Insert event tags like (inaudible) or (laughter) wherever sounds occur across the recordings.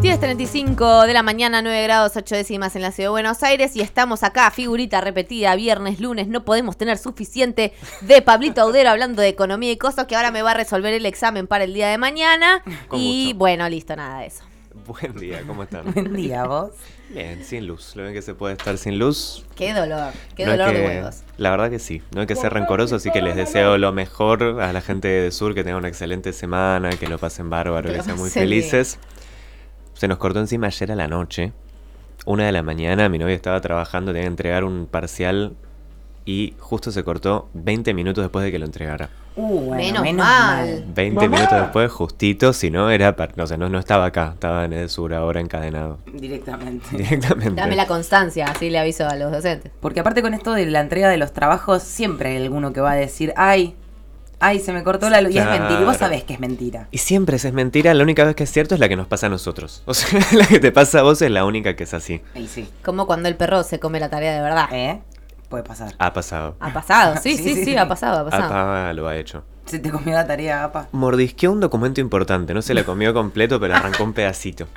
10.35 de la mañana, 9 grados 8 décimas en la ciudad de Buenos Aires y estamos acá, figurita repetida, viernes, lunes, no podemos tener suficiente de Pablito Audero hablando de economía y cosas que ahora me va a resolver el examen para el día de mañana. (laughs) Con y gusto. bueno, listo, nada de eso. Buen día, ¿cómo están? (laughs) Buen día, vos. Bien, sin luz. Lo ven que se puede estar sin luz. Qué dolor, qué No dolor de que- huevos. La verdad que sí. No hay que ser rencoroso, así que les deseo lo mejor a la gente de Sur, que tengan una excelente semana, que lo pasen bárbaro, Que que, sean muy bien. Se nos cortó encima ayer a la noche. Una de la mañana, mi novia estaba trabajando, tenía que entregar un parcial y justo se cortó 20 minutos después de que lo entregara. Uh, bueno, Menos menos, mal. mal. 20 minutos después, justito, si no era, no, sé, no, no estaba acá, estaba en el sur ahora encadenado. Directamente. (laughs) Directamente. Dame la constancia, así le aviso a los docentes. Porque aparte con esto de la entrega de los trabajos, siempre hay alguno que va a decir, ay, ay, se me cortó la luz. Y es mentira. Y vos sabés que es mentira. Y siempre es mentira, la única vez que es cierto es la que nos pasa a nosotros. O sea, (laughs) la que te pasa a vos es la única que es así. Y sí. Como cuando el perro se come la tarea de verdad. ¿Eh? Puede pasar. Ha pasado. Ha pasado, sí, (laughs) Sí, sí, sí, sí, sí. ha pasado, ha pasado. Apa lo ha hecho. Se te comió la tarea, apa. Mordisqueó un documento importante, no se la comió completo, pero arrancó un pedacito. (laughs)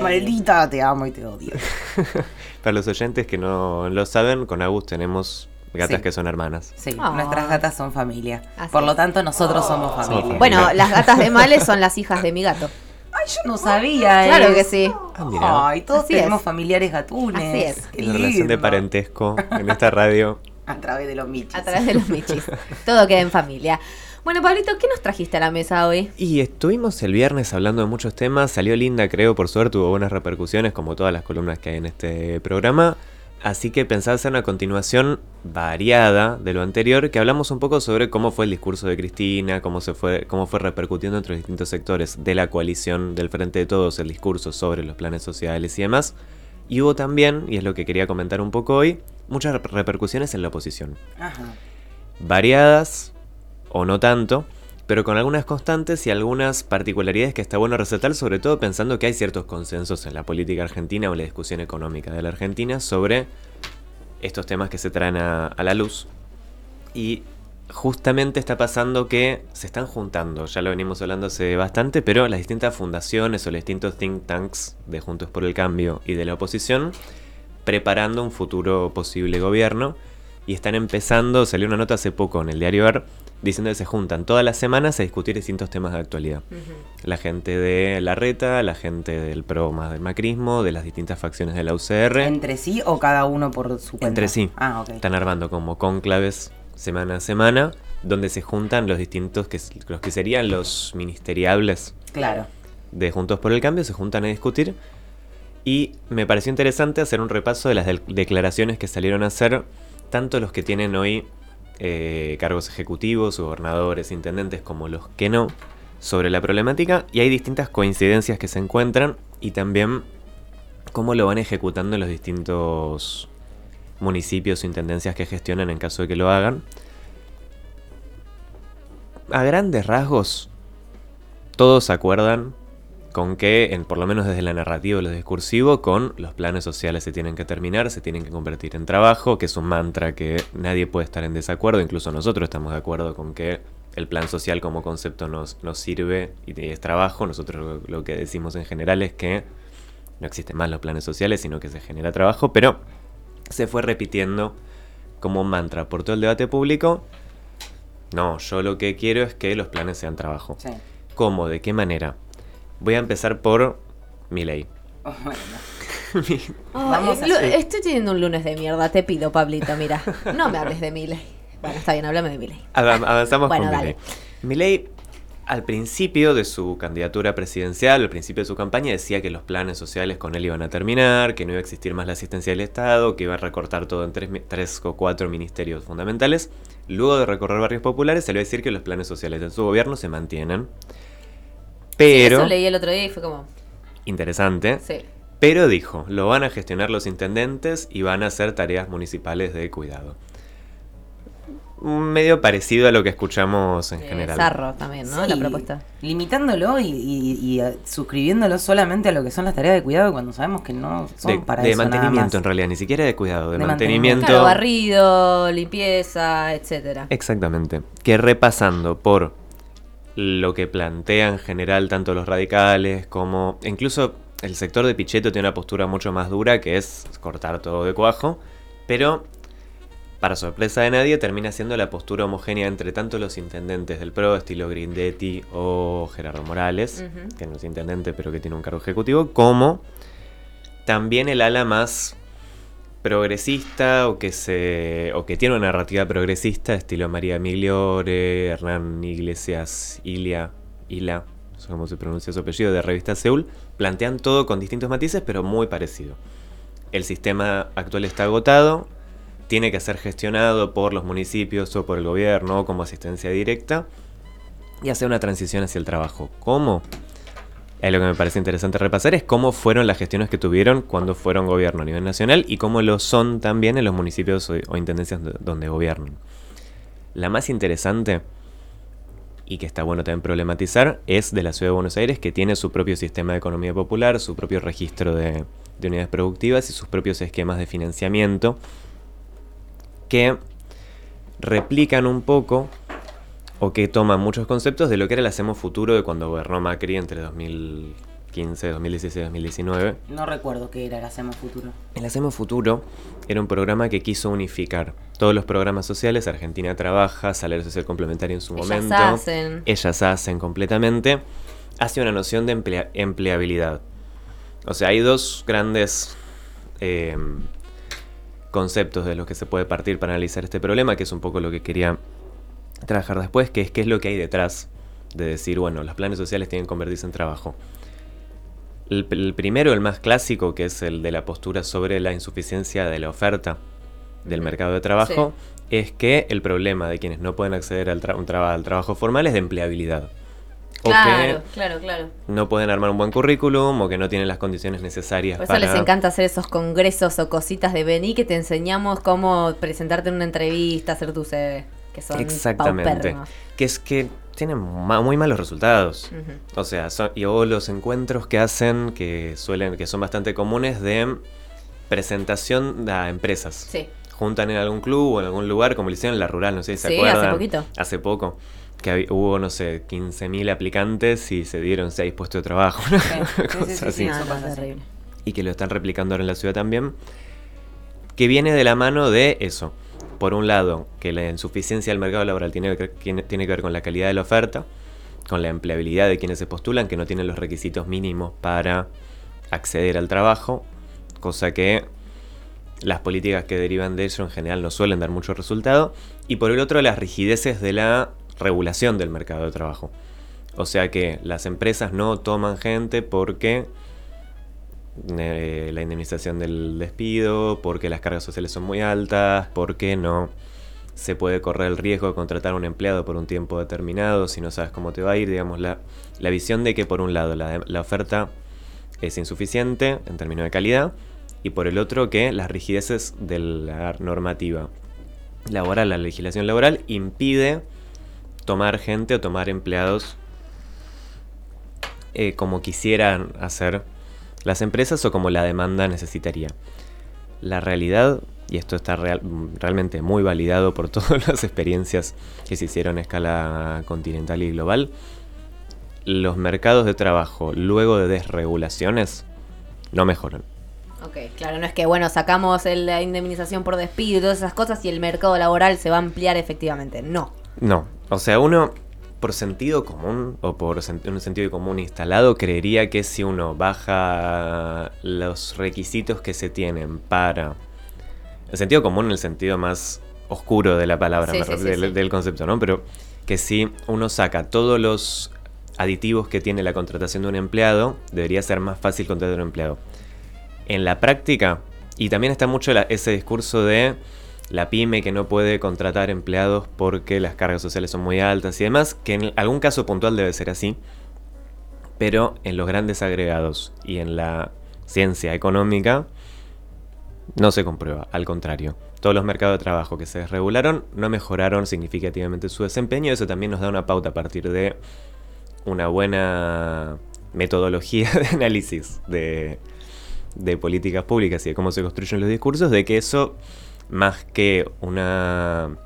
Maldita, te amo y te odio. Para los oyentes que no lo saben, con Agus tenemos gatas Sí. que son hermanas. Sí, Ah. nuestras gatas son familia. Así Por lo tanto, nosotros somos familia. familia. Bueno, las gatas de Males son las hijas de mi gato. Ay, yo no sabía (laughs) Claro que sí. Ah. Ay, todos Así tenemos es. familiares gatunes. Así es. Qué Una relación de parentesco en esta radio. A través de los michis. A través de los michis. Todo queda en familia. Bueno, Pablito, ¿qué nos trajiste a la mesa hoy? Y estuvimos el viernes hablando de muchos temas, salió linda creo, por suerte tuvo buenas repercusiones como todas las columnas que hay en este programa, así que pensaba hacer una continuación variada de lo anterior, que hablamos un poco sobre cómo fue el discurso de Cristina, cómo, se fue, cómo fue repercutiendo entre los distintos sectores de la coalición del Frente de Todos el discurso sobre los planes sociales y demás, y hubo también, y es lo que quería comentar un poco hoy, muchas rep- repercusiones en la oposición Ajá. variadas o no tanto, pero con algunas constantes y algunas particularidades que está bueno resaltar, sobre todo pensando que hay ciertos consensos en la política argentina o en la discusión económica de la Argentina sobre estos temas que se traen a, a la luz. Y justamente está pasando que se están juntando, ya lo venimos hablando hace bastante, pero las distintas fundaciones o los distintos think tanks de Juntos por el Cambio y de la oposición preparando un futuro posible gobierno y están empezando, salió una nota hace poco en el diario AR diciendo que se juntan todas las semanas a discutir distintos temas de actualidad. La gente de la reta, la gente del pro más del macrismo, de las distintas facciones de la UCR, ¿Entre sí o cada uno por su cuenta? entre sí. Ah, ok. Están armando como conclaves semana a semana donde se juntan los distintos, que, los que serían los ministeriables Claro. de Juntos por el Cambio se juntan a discutir y me pareció interesante hacer un repaso de las declaraciones que salieron a hacer tanto los que tienen hoy eh, cargos ejecutivos, gobernadores, intendentes, como los que no, sobre la problemática y hay distintas coincidencias que se encuentran y también cómo lo van ejecutando los distintos municipios o intendencias que gestionan en caso de que lo hagan. A grandes rasgos, todos acuerdan con que, en, por lo menos desde la narrativa o lo discursivo, con los planes sociales se tienen que terminar, se tienen que convertir en trabajo, que es un mantra que nadie puede estar en desacuerdo, incluso nosotros estamos de acuerdo con que el plan social como concepto nos, nos sirve y es trabajo, nosotros lo, lo que decimos en general es que no existen más los planes sociales, sino que se genera trabajo, pero se fue repitiendo como un mantra por todo el debate público. No, yo lo que quiero es que los planes sean trabajo. Sí. ¿Cómo? ¿De qué manera? Voy a empezar por mi ley. Oh, bueno. (laughs) Ay, Vamos hacer- Estoy teniendo un lunes de mierda, te pido, Pablito, mira. No me hables de Miley. Bueno, está bien, háblame de Miley. Avanzamos Bueno, con dale. Milei. Milei, al principio de su candidatura presidencial, al principio de su campaña, decía que los planes sociales con él iban a terminar, que no iba a existir más la asistencia del Estado, que iba a recortar todo en tres, tres o cuatro ministerios fundamentales. Luego de recorrer barrios populares, salió a decir que los planes sociales de su gobierno se mantienen. Pero, Eso leí el otro día y fue como, interesante, sí. pero dijo, lo van a gestionar los intendentes y van a hacer tareas municipales de cuidado. Medio parecido a lo que escuchamos en Eh, general. Zarro también, ¿no? Sí, La propuesta. Limitándolo y, y- y, eh, suscribiéndolo solamente a lo que son las tareas de cuidado cuando sabemos que no son de, para de eso nada mantenimiento más. en realidad, ni siquiera de cuidado, de, De mantenimiento. Claro, barrido, limpieza, etcétera. Exactamente. Que repasando por lo que plantea en general tanto los radicales como incluso el sector de Pichetto tiene una postura mucho más dura que es cortar todo de cuajo, pero para sorpresa de nadie termina siendo la postura homogénea entre tanto los intendentes del PRO, estilo Grindetti o Gerardo Morales, que no es intendente pero que tiene un cargo ejecutivo, como también el ala más progresista o que se o que tiene una narrativa progresista estilo María Migliore, Hernán Iglesias, Ilia, Ila, no sé cómo se pronuncia su apellido, de revista Seúl, plantean todo con distintos matices pero muy parecido. El sistema actual está agotado, tiene que ser gestionado por los municipios o por el gobierno como asistencia directa y hacer una transición hacia el trabajo. ¿Cómo? Es lo que me parece interesante repasar es cómo fueron las gestiones que tuvieron cuando fueron gobierno a nivel nacional y cómo lo son también en los municipios o, intendencias do- donde gobiernan. La más interesante y que está bueno también problematizar es de la ciudad de Buenos Aires que tiene su propio sistema de economía popular, su propio registro de unidades productivas y sus propios esquemas de financiamiento que replican un poco o que toman muchos conceptos de lo que era el Hacemos Futuro de cuando gobernó Macri entre 2015, 2016 y 2019. No recuerdo qué era el Hacemos Futuro. El Hacemos Futuro era un programa que quiso unificar todos los programas sociales. Argentina Trabaja, Salario Social Complementario en su Ellas momento. hacen. Ellas hacen completamente. Hacia una noción de emplea- empleabilidad. O sea, hay dos grandes eh, conceptos de los que se puede partir para analizar este problema, que es un poco lo que quería trabajar después, que es qué es lo que hay detrás de decir, bueno, los planes sociales tienen que convertirse en trabajo. El, el primero, el más clásico, que es el de la postura sobre la insuficiencia de la oferta del mercado de trabajo, es que el problema de quienes no pueden acceder al, tra- un al trabajo formal es de empleabilidad. O Claro, que claro, claro. no pueden armar un buen currículum o que no tienen las condiciones necesarias Por eso para... les encanta hacer esos congresos o cositas de vení que te enseñamos cómo presentarte en una entrevista, hacer tu CV, que son Exactamente. paupérrimos. Que es que tienen ma- muy malos resultados. O sea, son, y o los encuentros que hacen que suelen, que son bastante comunes de presentación a empresas. Sí. Juntan en algún club o en algún lugar, como lo hicieron en la rural, no sé si se Sí, acuerdan. hace poquito. Hace poco. Que hubo, no sé, 15.000 aplicantes y se dieron 6 puestos de trabajo. (laughs) Cosas sí, así. No, no, terrible. y que lo están replicando ahora en la ciudad también, que viene de la mano de eso. Por un lado, que la insuficiencia del mercado laboral tiene que, tiene que ver con la calidad de la oferta, con la empleabilidad de quienes se postulan, que no tienen los requisitos mínimos para acceder al trabajo, cosa que las políticas que derivan de ello en general no suelen dar mucho resultado, y por el otro las rigideces de la regulación del mercado de trabajo. O sea que las empresas no toman gente porque eh, la indemnización del despido, porque las cargas sociales son muy altas, porque no se puede correr el riesgo de contratar a un empleado por un tiempo determinado si no sabes cómo te va a ir, digamos, la, la visión de que por un lado la, oferta es insuficiente en términos de calidad y por el otro que las rigideces de la normativa laboral, la legislación laboral impide tomar gente o tomar empleados eh, como quisieran hacer las empresas o como la demanda necesitaría. La realidad, y esto está real- realmente muy validado por (laughs) todas las experiencias que se hicieron a escala continental y global, los mercados de trabajo luego de desregulaciones no mejoran. Ok, claro, no es que, bueno, sacamos la indemnización por despido y todas esas cosas y el mercado laboral se va a ampliar efectivamente. No. No, o sea, uno por sentido común o por un sentido común instalado creería que si uno baja los requisitos que se tienen para el sentido común en el sentido más oscuro de la palabra Sí, me sí, ref- sí, del, concepto, ¿no? Pero que si uno saca todos los aditivos que tiene la contratación de un empleado, debería ser más fácil contratar a un empleado. En la práctica, y también está mucho la- ese discurso de la pyme que no puede contratar empleados porque las cargas sociales son muy altas y demás, que en algún caso puntual debe ser así, pero en los grandes agregados y en la ciencia económica no se comprueba, al contrario. Todos los mercados de trabajo que se desregularon no mejoraron significativamente su desempeño, eso también nos da una pauta a partir de una buena metodología (laughs) de análisis de, de políticas públicas y de cómo se construyen los discursos, de que eso, más que una,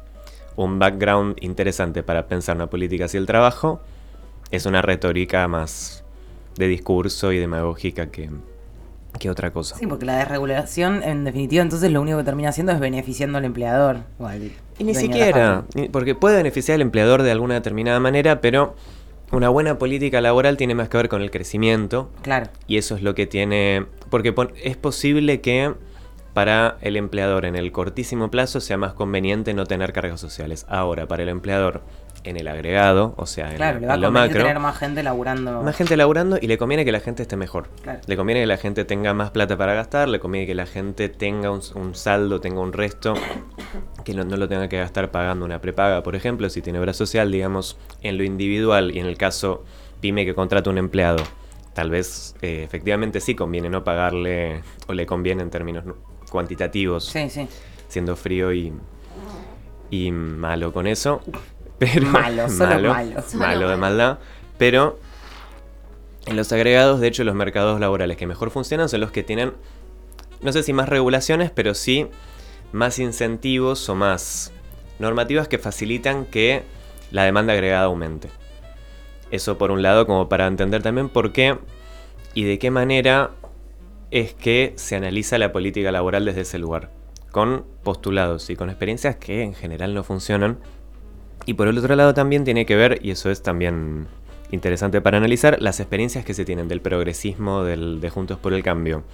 un background interesante para pensar una política hacia el trabajo, es una retórica más de discurso y demagógica que, que otra cosa. Sí, porque la desregulación, en definitiva, entonces lo único que termina haciendo es beneficiando al empleador. o al Y ni siquiera, porque puede beneficiar al empleador de alguna determinada manera, pero una buena política laboral tiene más que ver con el crecimiento Claro. y eso es lo que tiene, porque es posible que para el empleador en el cortísimo plazo sea más conveniente no tener cargas sociales. Ahora, para el empleador en el agregado, o sea, en, Claro, le va a en lo macro, tener más gente laburando. más gente laburando y le conviene que la gente esté mejor. Claro. Le conviene que la gente tenga más plata para gastar, le conviene que la gente tenga un, un saldo, tenga un resto, que no, no lo tenga que gastar pagando una prepaga, por ejemplo, si tiene obra social, digamos, en lo individual y en el caso pyme que contrata un empleado. Tal vez eh, efectivamente sí conviene no pagarle o le conviene en términos cuantitativos, Sí, sí. siendo frío y, y malo con eso. (laughs) Pero, Malo, solo malo. malo Solo de maldad. Pero en los agregados, de hecho, los mercados laborales que mejor funcionan son los que tienen, no sé si más regulaciones, pero sí más incentivos o más normativas que facilitan que la demanda agregada aumente. Eso por un lado, como para entender también por qué y de qué manera es que se analiza la política laboral desde ese lugar, con postulados y con experiencias que en general no funcionan. Y por el otro lado también tiene que ver, y eso es también interesante para analizar, las experiencias que se tienen del progresismo, del, de Juntos por el Cambio,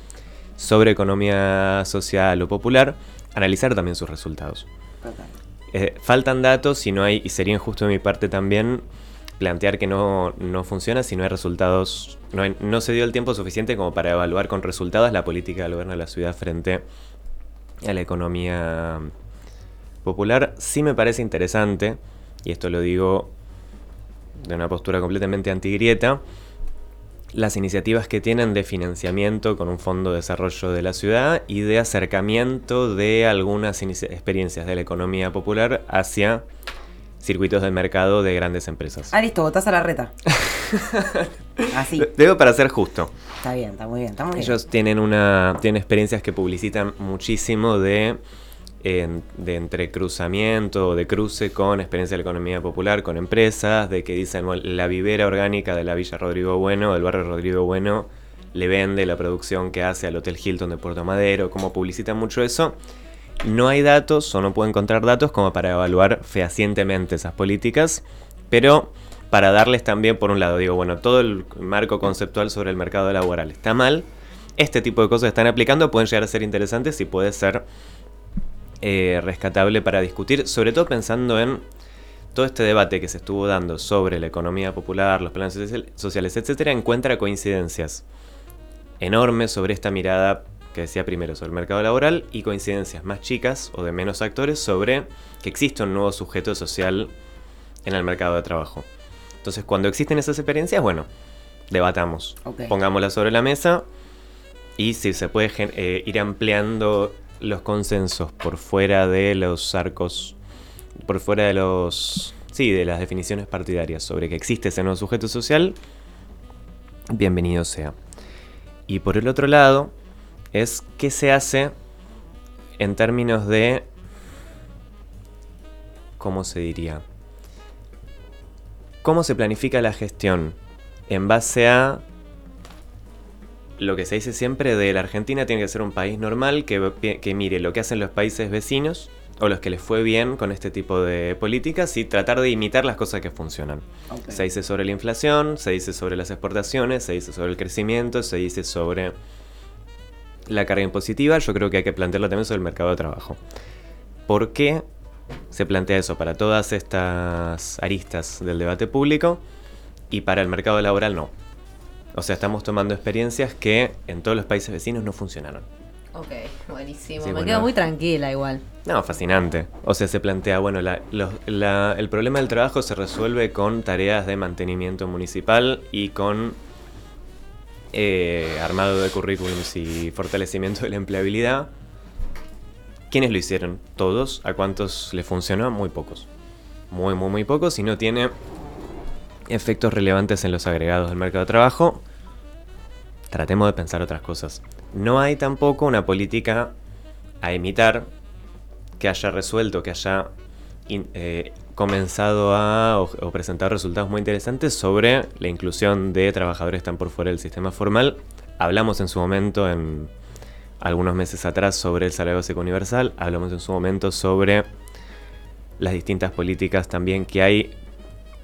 sobre economía social o popular, analizar también sus resultados. Eh, faltan datos y no hay, y sería injusto de mi parte también plantear que no, no funciona si no hay resultados, no, no se dio el tiempo suficiente como para evaluar con resultados la política del gobierno de la ciudad frente a la economía popular. Sí me parece interesante, y esto lo digo de una postura completamente antigrieta, las iniciativas que tienen de financiamiento con un fondo de desarrollo de la ciudad y de acercamiento de algunas experiencias de la economía popular hacia circuitos de mercado de grandes empresas. Ah, listo, votás a la reta. (laughs) Así. Debo para ser justo. Está bien, está muy bien, está muy bien. Ellos tienen una tienen experiencias que publicitan muchísimo de, en- de entrecruzamiento o de cruce con experiencia de la economía popular, con empresas, de que dicen bueno, la vivera orgánica de la Villa Rodrigo Bueno, del barrio Rodrigo Bueno, le vende la producción que hace al Hotel Hilton de Puerto Madero, como publicitan mucho eso. No hay datos o no puedo encontrar datos como para evaluar fehacientemente esas políticas, pero para darles también, por un lado, digo, bueno, todo el marco conceptual sobre el mercado laboral está mal, este tipo de cosas están aplicando pueden llegar a ser interesantes y puede ser eh, rescatable para discutir, sobre todo pensando en todo este debate que se estuvo dando sobre la economía popular, los planes social- sociales, etcétera, encuentra coincidencias enormes sobre esta mirada que decía primero sobre el mercado laboral y coincidencias más chicas o de menos actores sobre que existe un nuevo sujeto social en el mercado de trabajo. Entonces, cuando existen esas experiencias, bueno, debatamos, pongámoslas sobre la mesa y si se puede eh, ir ampliando los consensos por fuera de los arcos, por fuera de los, sí, de las definiciones partidarias sobre que existe ese nuevo sujeto social, bienvenido sea. Y por el otro lado, es qué se hace en términos de, ¿cómo se diría? ¿Cómo se planifica la gestión en base a lo que se dice siempre de la Argentina tiene que ser un país normal que, que mire lo que hacen los países vecinos o los que les fue bien con este tipo de políticas y tratar de imitar las cosas que funcionan. Se dice sobre la inflación, se dice sobre las exportaciones, se dice sobre el crecimiento, se dice sobre la carga impositiva. Yo creo que hay que plantearlo también sobre el mercado de trabajo. ¿Por qué se plantea eso para todas estas aristas del debate público y para el mercado laboral no? O sea, estamos tomando experiencias que en todos los países vecinos no funcionaron. Ok, buenísimo. Sí, Me bueno. quedo muy tranquila igual. No, fascinante. O sea, se plantea, bueno, la- los- la- el problema del trabajo se resuelve con tareas de mantenimiento municipal y con eh, armado de currículums y fortalecimiento de la empleabilidad. ¿Quiénes lo hicieron? ¿Todos? ¿A cuántos les funcionó? Muy pocos. Muy, muy, muy pocos. Y no tiene efectos relevantes en los agregados del mercado de trabajo. Tratemos de pensar otras cosas. No hay tampoco una política a imitar que haya resuelto, que haya eh, comenzado a presentar resultados muy interesantes sobre la inclusión de trabajadores que están por fuera del sistema formal. Hablamos en su momento, en algunos meses atrás, sobre el salario básico universal. Hablamos en su momento sobre las distintas políticas también que hay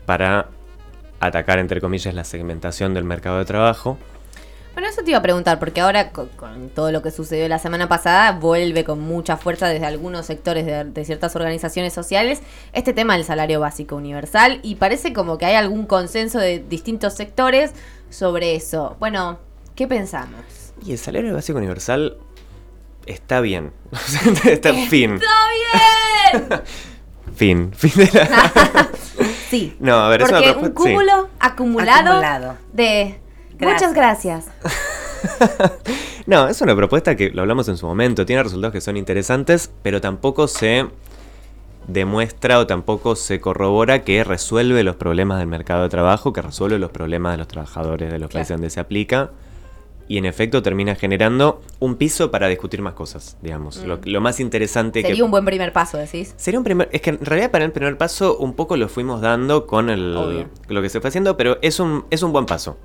para atacar, entre comillas, la segmentación del mercado de trabajo. Bueno, eso te iba a preguntar, porque ahora con, con todo lo que sucedió la semana pasada, vuelve con mucha fuerza desde algunos sectores de, de ciertas organizaciones sociales este tema del salario básico universal y parece como que hay algún consenso de distintos sectores sobre eso. Bueno, ¿qué pensamos? Y el salario básico universal está bien. (laughs) está fin. ¡Está bien! (laughs) Fin. Fin de la... (laughs) Sí. No, a ver, es porque una un sí. cúmulo acumulado, Acumulado. de... Gracias. Muchas gracias. (laughs) No, es una propuesta que lo hablamos en su momento, tiene resultados que son interesantes, pero tampoco se demuestra o tampoco se corrobora que resuelve los problemas del mercado de trabajo, que resuelve los problemas de los trabajadores de los Claro. países donde se aplica. Y en efecto termina generando un piso para discutir más cosas, digamos. Lo, lo más interesante que... Sería un buen primer paso, decís. Sería un primer. Es que en realidad para el primer paso un poco lo fuimos dando con el, Obvio. lo que se fue haciendo, pero es un, es un buen paso.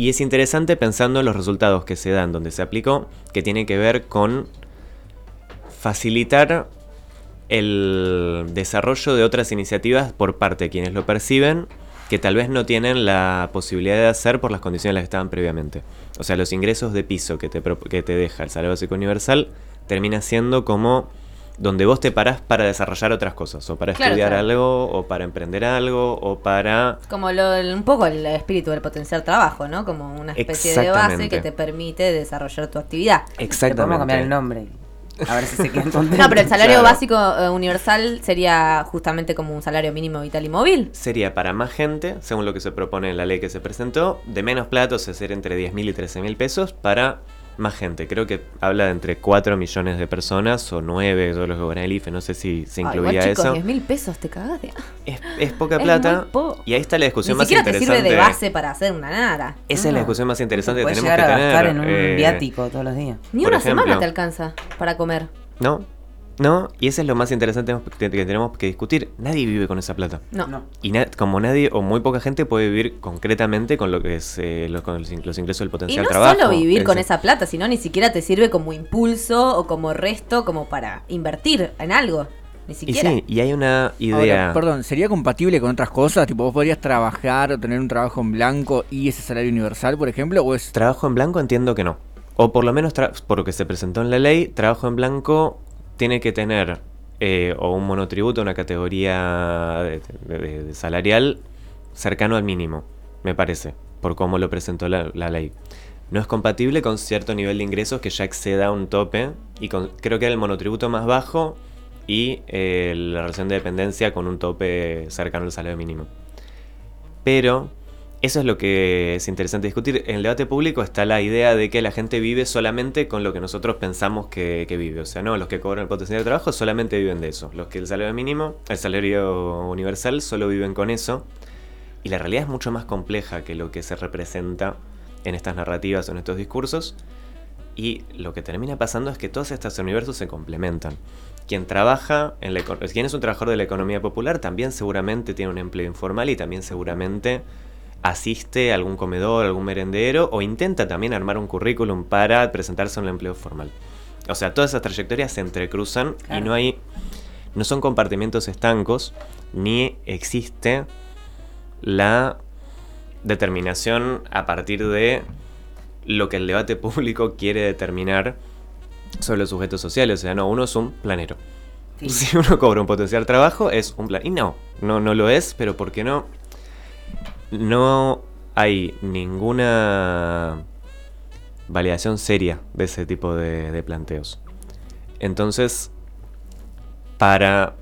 Y es interesante pensando en los resultados que se dan donde se aplicó, que tiene que ver con facilitar el desarrollo de otras iniciativas por parte de quienes lo perciben, que tal vez no tienen la posibilidad de hacer por las condiciones en las que estaban previamente. O sea, los ingresos de piso que te, que te deja el salario básico universal termina siendo como donde vos te parás para desarrollar otras cosas, o para Claro, estudiar claro. algo, o para emprender algo, o para... Como lo, un poco el espíritu del potenciar trabajo, ¿no? Como una especie de base Exactamente. que te permite desarrollar tu actividad. Le podemos cambiar el nombre. A ver si se quedan (laughs) contentos. No, pero el salario Claro. básico eh, universal sería justamente como un salario mínimo vital y móvil. Sería para más gente, según lo que se propone en la ley que se presentó, de menos platos, es ser entre 10 mil y 13 mil pesos, para más gente. Creo que habla de entre 4 millones de personas o 9, yo lo que en el IFE, no sé si se incluía igual, chicos, eso. 10 mil pesos te cagás de... Es, es poca Es plata. po- Y ahí está la Ni discusión más siquiera te sirve interesante. de base para hacer una nara. Esa es la No. discusión más interesante que tenemos que a tener. en un eh, viático todos los días. Ni una ejemplo. semana te alcanza para comer. No, no, y eso es lo más interesante que tenemos que discutir. Nadie vive con esa plata. No. No. Y na- como nadie o muy poca gente puede vivir concretamente con lo que es eh, lo- con los, in- los ingresos del Y potencial no trabajo. solo vivir con esa plata, sino ni siquiera te sirve como impulso o como resto, como para invertir en algo. Ni Y siquiera. sí, y hay una idea. Ahora, perdón, ¿sería compatible con otras cosas? Tipo, vos podrías trabajar o tener un trabajo en blanco y ese salario universal, por ejemplo, o es... Trabajo en blanco entiendo que no. O por lo menos tra- por lo que se presentó en la ley, trabajo en blanco tiene que tener eh, o un monotributo, una categoría salarial cercano al mínimo, me parece, por cómo lo presentó la, ley. No es compatible con cierto nivel de ingresos que ya exceda un tope y creo que era el monotributo más bajo y eh, la relación de dependencia con un tope cercano al salario mínimo. Pero eso es lo que es interesante discutir. En el debate público está la idea de que la gente vive solamente con lo que nosotros pensamos que, vive. O sea, no, los que cobran el potencial de trabajo solamente viven de eso. Los que el salario mínimo, el salario universal, solo viven con eso. Y la realidad es mucho más compleja que lo que se representa en estas narrativas o en estos discursos. Y lo que termina pasando es que todos estos universos se complementan. Quien trabaja, en la, quien es un trabajador de la economía popular, también seguramente tiene un empleo informal y también seguramente asiste a algún comedor, algún merendero o intenta también armar un currículum para presentarse a un empleo formal. O sea, todas esas trayectorias se entrecruzan y no hay, no son compartimentos estancos ni existe la determinación a partir de lo que el debate (laughs) público quiere determinar sobre los sujetos sociales. O sea, no, uno es un planero. Sí. (laughs) Si uno cobra un potencial trabajo, es un plan. Y no, no, no lo es, pero ¿por qué no? No hay ninguna validación seria de ese tipo de, planteos. Entonces, para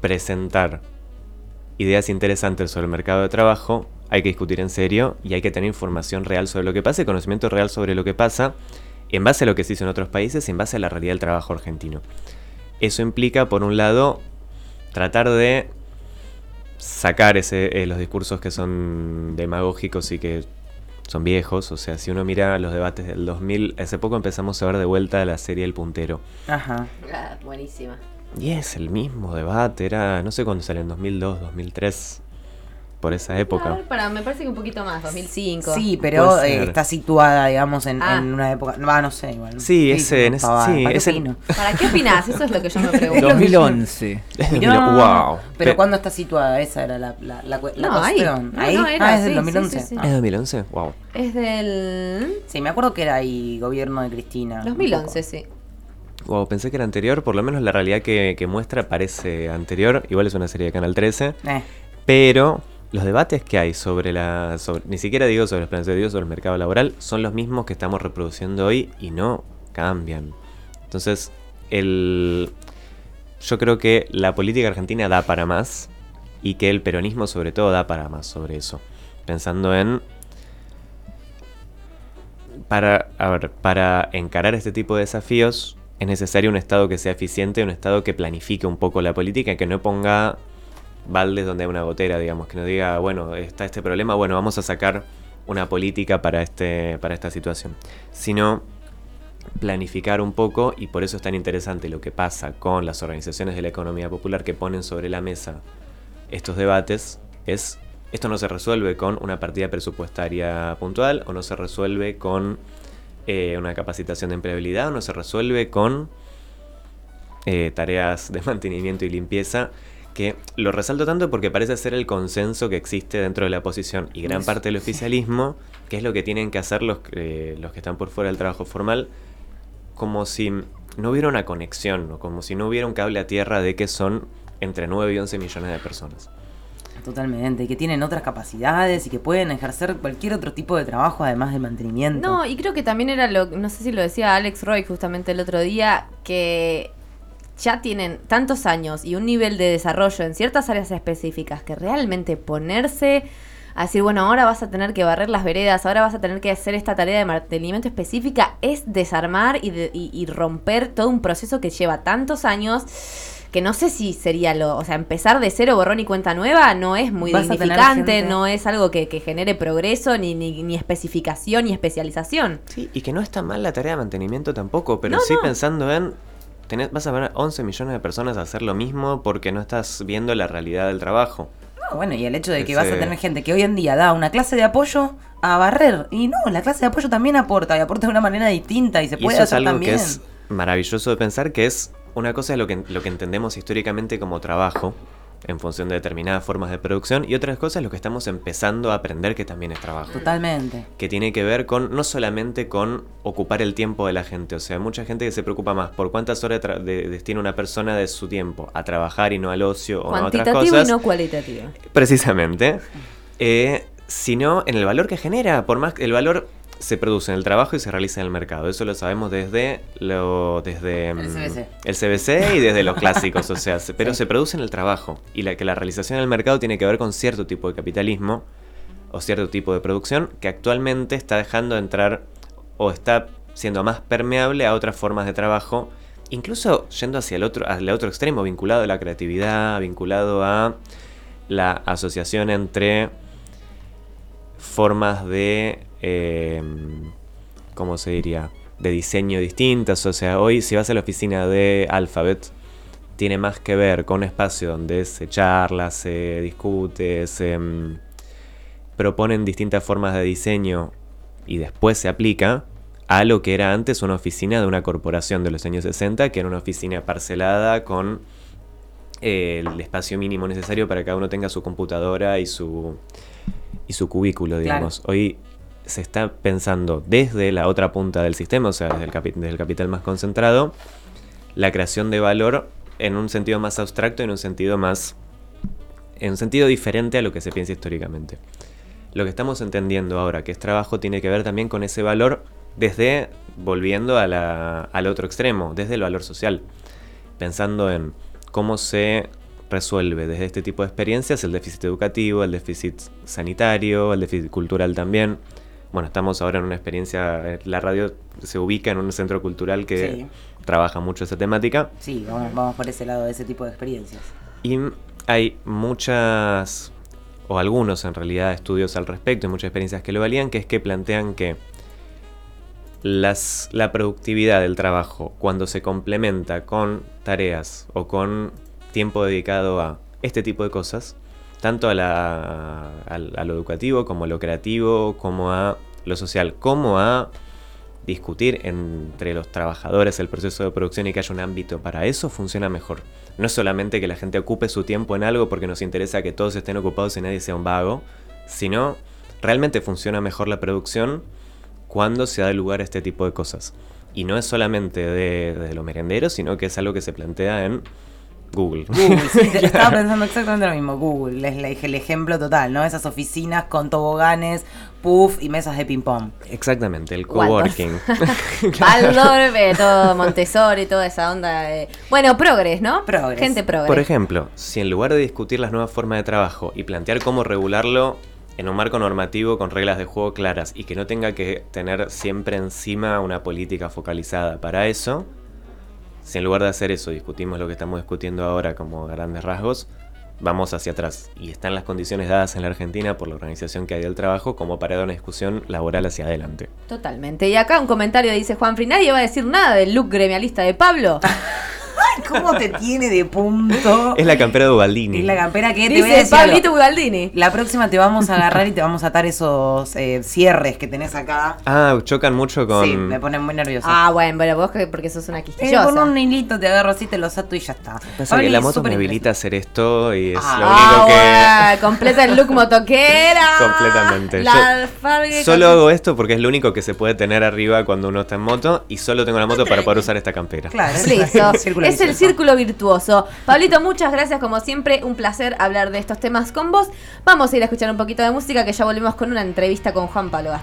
presentar ideas interesantes sobre el mercado de trabajo, hay que discutir en serio y hay que tener información real sobre lo que pasa y conocimiento real sobre lo que pasa en base a lo que se hizo en otros países y en base a la realidad del trabajo argentino. Eso implica, por un lado, tratar de sacar ese, eh, los discursos que son demagógicos y que son viejos. O sea, si uno mira los debates del 2000, hace poco empezamos a ver de vuelta la serie El Puntero. Ajá. Ah, buenísima. Y es el mismo debate, era, no sé cuándo salió, en 2002, 2003, por esa A época. ver, para, me parece que un poquito más, 2005. Sí, pero eh, está situada, digamos, en, Ah. en una época. No, no sé, igual. Sí, ese- en ese- pavada, sí, ¿para qué ese- opino? (laughs) ¿Para qué opinás? Eso es lo que yo me pregunto. 2011. (laughs) No, wow. Pero Pe- ¿cuándo está situada? Esa era la, la, la, No, ahí. cuestión. No, ahí. no, era, ah, es del sí, 2011. sí, sí, sí. ¿Es 2011? Wow. Es del Sí, me acuerdo que era ahí gobierno de Cristina. un 2011, sí. Wow, pensé que era anterior, por lo menos la realidad que, que muestra parece anterior, igual es una serie de Canal 13, poco. Eh, pero los debates que hay sobre la... ni siquiera digo sobre los planes de Dios, sobre el mercado laboral, son los mismos que estamos reproduciendo hoy y no cambian. Entonces, el... Yo creo que la política argentina da para más y que el peronismo sobre todo da para más sobre eso. Pensando en para, a ver, para encarar este tipo de desafíos es necesario un Estado que sea eficiente, un Estado que planifique un poco la política, que no ponga baldes donde hay una gotera, digamos, que no diga, bueno, está este problema, bueno, vamos a sacar una política para, este, para esta situación, sino planificar un poco y por eso es tan interesante lo que pasa con las organizaciones de la economía popular que ponen sobre la mesa estos debates, es esto no se resuelve con una partida presupuestaria puntual o no se resuelve con eh, una capacitación de empleabilidad o no se resuelve con eh, tareas de (laughs) mantenimiento y limpieza que lo resalto tanto porque parece ser el consenso que existe dentro de la oposición y gran parte del sí. oficialismo, que es lo que tienen que hacer los, que- los que están por fuera del trabajo formal, como si no hubiera una conexión, o como si no hubiera un cable a tierra de que son entre 9 y 11 millones de personas. totalmente. Que tienen otras capacidades y que pueden ejercer cualquier otro tipo de trabajo además de mantenimiento. No, y creo que también era lo, no sé si lo decía Alex Roy justamente el otro día, que ya tienen tantos años y un nivel de desarrollo en ciertas áreas específicas que realmente ponerse a decir, bueno, ahora vas a tener que barrer las veredas, ahora vas a tener que hacer esta tarea de mantenimiento específica, es desarmar y, de- y- y romper todo un proceso que lleva tantos años. Que no sé si sería lo. O sea, empezar de cero, borrón y cuenta nueva, no es muy Vas dignificante, no es algo que, que genere progreso, ni, ni, ni especificación, ni especialización. Sí, y que no está mal la tarea de mantenimiento tampoco, pero No, sí no. pensando en. Tenés- vas a ver 11 millones de personas a hacer lo mismo porque no estás viendo la realidad del trabajo. No, bueno, y el hecho de que Ese- vas a tener gente que hoy en día da una clase de apoyo a barrer. Y no, la clase de apoyo también aporta, y aporta de una manera distinta y se Y puede eso es hacer algo también. que es maravilloso de pensar, que es una cosa es lo que, lo que entendemos históricamente como trabajo, en función de determinadas formas de producción, y otras cosas lo que estamos empezando a aprender que también es trabajo. Totalmente. que tiene que ver con no solamente con ocupar el tiempo de la gente, o sea, mucha gente que se preocupa más por cuántas horas de- destina una persona de su tiempo a trabajar y no al ocio o a otras Cuantitativo cosas, y no cualitativo. precisamente, eh, sino en el valor que genera, por más que el valor se produce en el trabajo y se realiza en el mercado, eso lo sabemos desde lo desde El mm, CBC. el CBC y desde los (laughs) clásicos, o sea, se- pero Sí. se produce en el trabajo y la que la realización en el mercado tiene que ver con cierto tipo de capitalismo o cierto tipo de producción que actualmente está dejando de entrar o está siendo más permeable a otras formas de trabajo, incluso yendo hacia el otro, al otro extremo, vinculado a la creatividad, vinculado a la asociación entre formas de, eh, ¿cómo se diría? De diseño distintas. O sea, hoy si vas a la oficina de Alphabet, tiene más que ver con un espacio donde se charla, se discute, se mm, proponen distintas formas de diseño y después se aplica a lo que era antes una oficina de una corporación de los años 60, que era una oficina parcelada con eh, el espacio mínimo necesario para que cada uno tenga su computadora y su, y su cubículo, digamos. Hoy se está pensando desde la otra punta del sistema, o sea, desde el, capi- desde el capital más concentrado, la creación de valor en un sentido más abstracto, en un sentido más. en un sentido diferente a lo que se piensa históricamente. Lo que estamos entendiendo ahora que es trabajo tiene que ver también con ese valor desde, volviendo a la- al otro extremo, desde el valor social. Pensando en cómo se resuelve desde este tipo de experiencias el déficit educativo, el déficit sanitario, el déficit cultural también. Bueno, estamos ahora en una experiencia, eh, la radio se ubica en un centro cultural que Sí. trabaja mucho esa temática. Sí, vamos, vamos por ese lado de ese tipo de experiencias. Y hay muchas, o algunos en realidad, estudios al respecto y muchas experiencias que lo valían, que es que plantean que las, la productividad del trabajo cuando se complementa con tareas o con tiempo dedicado a este tipo de cosas, tanto a, la, lo educativo como a lo creativo, como a lo social, como a discutir entre los trabajadores el proceso de producción y que haya un ámbito para eso, funciona mejor. No es solamente que la gente ocupe su tiempo en algo porque nos interesa que todos estén ocupados y nadie sea un vago, sino realmente funciona mejor la producción cuando se da lugar a este tipo de cosas. Y no es solamente de, de los merenderos, sino que es algo que se plantea en Google. Google, sí, (laughs) estaba pensando exactamente lo mismo. Google es la- el ejemplo total, ¿no? Esas oficinas con toboganes, puff y mesas de ping-pong. Exactamente, el coworking. (laughs) Waldorf, todo Montessori, toda esa onda. de- Bueno, progres, ¿no? Progres. Gente progres. Por ejemplo, si en lugar de discutir las nuevas formas de trabajo y plantear cómo regularlo en un marco normativo con reglas de juego claras y que no tenga que tener siempre encima una política focalizada para eso, si en lugar de hacer eso discutimos lo que estamos discutiendo ahora como grandes rasgos, vamos hacia atrás. Y están las condiciones dadas en la Argentina por la organización que hay del trabajo como para dar una discusión laboral hacia adelante. Totalmente. Y acá un comentario dice Juan Fri, nadie va a decir nada del look gremialista de Pablo. (laughs) (laughs) ¿cómo te tiene de punto? Es la campera de Ubaldini. Es la campera que te voy a dice decir algo. Pablito Ugaldini. La próxima te vamos a agarrar y te vamos a atar esos eh, cierres que tenés acá. Ah, chocan mucho con... Sí, me ponen muy nerviosa. Ah, bueno, pero vos que- porque sos una Eh, quisquillosa. con un hilito te agarro así, te lo ato y ya está. Pasa que la moto me habilita a hacer esto y es Ah, lo Ah, único que... bueno, completa el look motoquera. (laughs) Completamente. La Yo Solo con- hago esto porque es lo único que se puede tener arriba cuando uno está en moto y solo tengo la moto para poder usar esta campera. Claro, es Listo. (laughs) el círculo virtuoso. Pablito, muchas gracias como siempre. Un placer hablar de estos temas con vos. Vamos a ir a escuchar un poquito de música que ya volvemos con una entrevista con Juan Pablo.